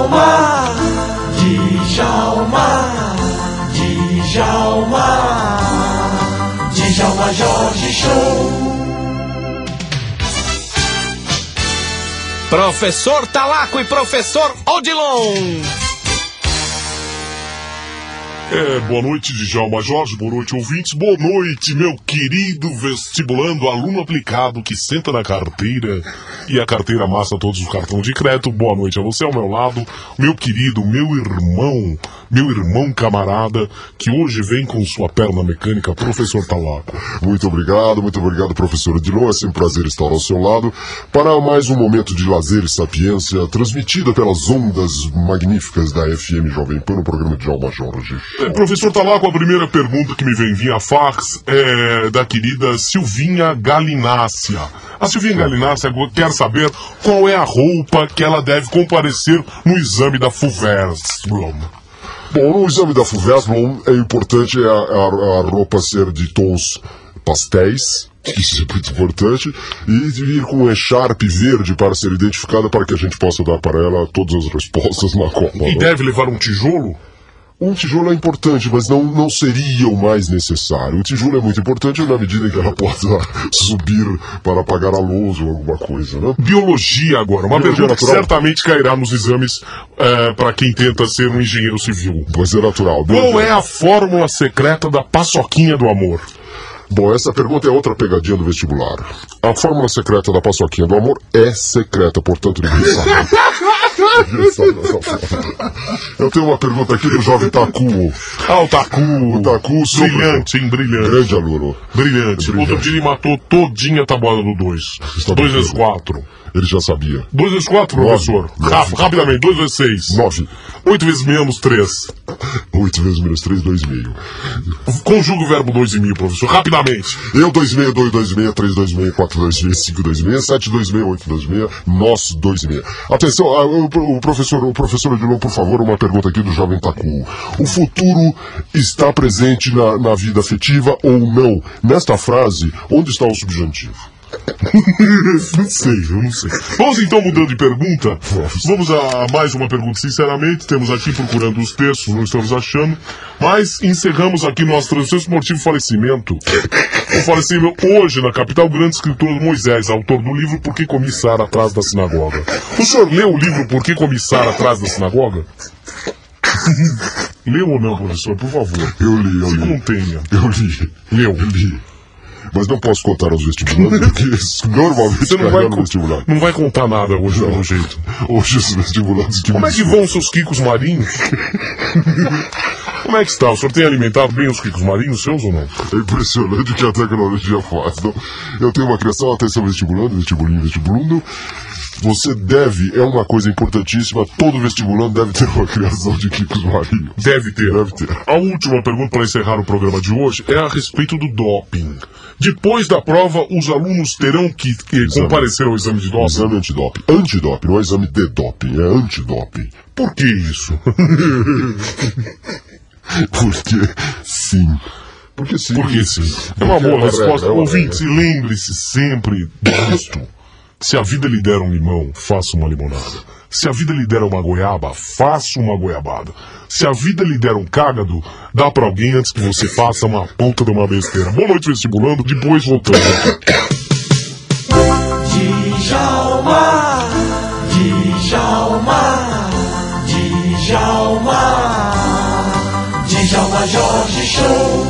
Djalma, Djalma, Djalma, Djalma Jorge Show. Professor Talaco e professor Odilon. É, boa noite, Djalma Jorge, boa noite, ouvintes, boa noite, meu querido vestibulando, aluno aplicado que senta na carteira e a carteira amassa todos os cartões de crédito. Boa noite a você ao meu lado, meu querido, meu irmão, meu irmão camarada, que hoje vem com sua perna mecânica, professor Talaco. Muito obrigado, muito obrigado, professor Odilon. É sempre um prazer estar ao seu lado para mais um momento de lazer e sapiência, transmitida pelas ondas magníficas da FM Jovem Pan no programa de Alma Jorge. É, professor Talaco, a primeira pergunta que me vem via fax é da querida Silvinha Galinácia. A Silvinha Galinácia quer saber qual é a roupa que ela deve comparecer no exame da FUVERS. Bom, no exame da FUVESLOM é importante a, a, a roupa ser de tons pastéis, isso é muito importante, e ir com um echarpe verde para ser identificada para que a gente possa dar para ela todas as respostas na Copa. E né? deve levar um tijolo? Um tijolo é importante, mas não, não seria o mais necessário. O tijolo é muito importante na medida em que ela possa subir para apagar a luz ou alguma coisa, né? Biologia agora, uma Biologia pergunta que natural. certamente cairá nos exames para quem tenta ser um engenheiro civil. Pois é natural. Qual é a fórmula secreta da paçoquinha do amor? Bom, essa pergunta é outra pegadinha do vestibular. A fórmula secreta da paçoquinha do amor é secreta, portanto ninguém sabe. Ninguém. Eu tenho uma pergunta aqui do jovem Taku. Ah, o Taku. O Taku. Brilhante, hein? Brilhante. Grande aluno. Brilhante. Brilhante. Outro dia ele matou todinha a tabuada do 2. Está 2 bem. vezes 4. Ele já sabia. 2 vezes 4, professor. Nove. Rap- rapidamente, 2 vezes 6. Nove. 8 vezes menos 3. Oito vezes menos três, dois e meio. Conjuga o verbo 2 e meio, professor. Rapidamente. Eu, dois e meio, dois, dois e meio, três, dois e meio, quatro, dois e meio, cinco, dois e meio, sete, dois e meio, oito, dois e meio, nós, dois e meio. Atenção, ah, o, professor, o professor Odilon, por favor, uma pergunta aqui do jovem Taku. O futuro está presente na, na vida afetiva ou não? Nesta frase, onde está o subjuntivo? não sei, eu não sei. Vamos então mudando de pergunta. Vamos a mais uma pergunta, sinceramente. Temos aqui procurando os textos, não estamos achando. Mas encerramos aqui nosso transmissão esportivo falecimento. O falecimento hoje na capital, grande escritor Moisés, autor do livro Por que Comissar Atrás da Sinagoga. O senhor leu o livro Por que Comissar Atrás da Sinagoga? Leu ou não, professor? Por favor. Eu li, eu li. contenha. Eu li. Leu. Eu li. Mas não posso contar aos vestibulantes, porque normalmente Você não vai, no vestibular. não vai contar nada hoje, pelo jeito. Hoje os vestibulantes que Como é que vão os seus quicos marinhos? Como é que está? O senhor tem alimentado bem os quicos marinhos seus ou não? É impressionante o que a tecnologia faz. Não? Eu tenho uma criação, atenção vestibulando, vestibulinho, vestibulundo. Você deve, é uma coisa importantíssima, todo vestibulando deve ter uma criação de quicos marinhos. Deve ter. Deve ter. A última pergunta para encerrar o programa de hoje é a respeito do doping. Depois da prova, os alunos terão que, que Exame. comparecer ao exame de doping. Exame antidoping. Antidoping, não é exame de doping, é antidoping. Por que isso? Porque sim. Porque sim. Porque sim. É uma boa uma resposta. regra, é uma Ouvinte, lembre-se sempre disto. Se a vida lhe der um limão, faça uma limonada. Se a vida lhe der uma goiaba, faça uma goiabada. Se a vida lhe der um cágado, dá pra alguém antes que você faça uma ponta de uma besteira. Boa noite, vestibulando. Depois voltamos. Djalma, Djalma, Djalma, Djalma Jorge Show.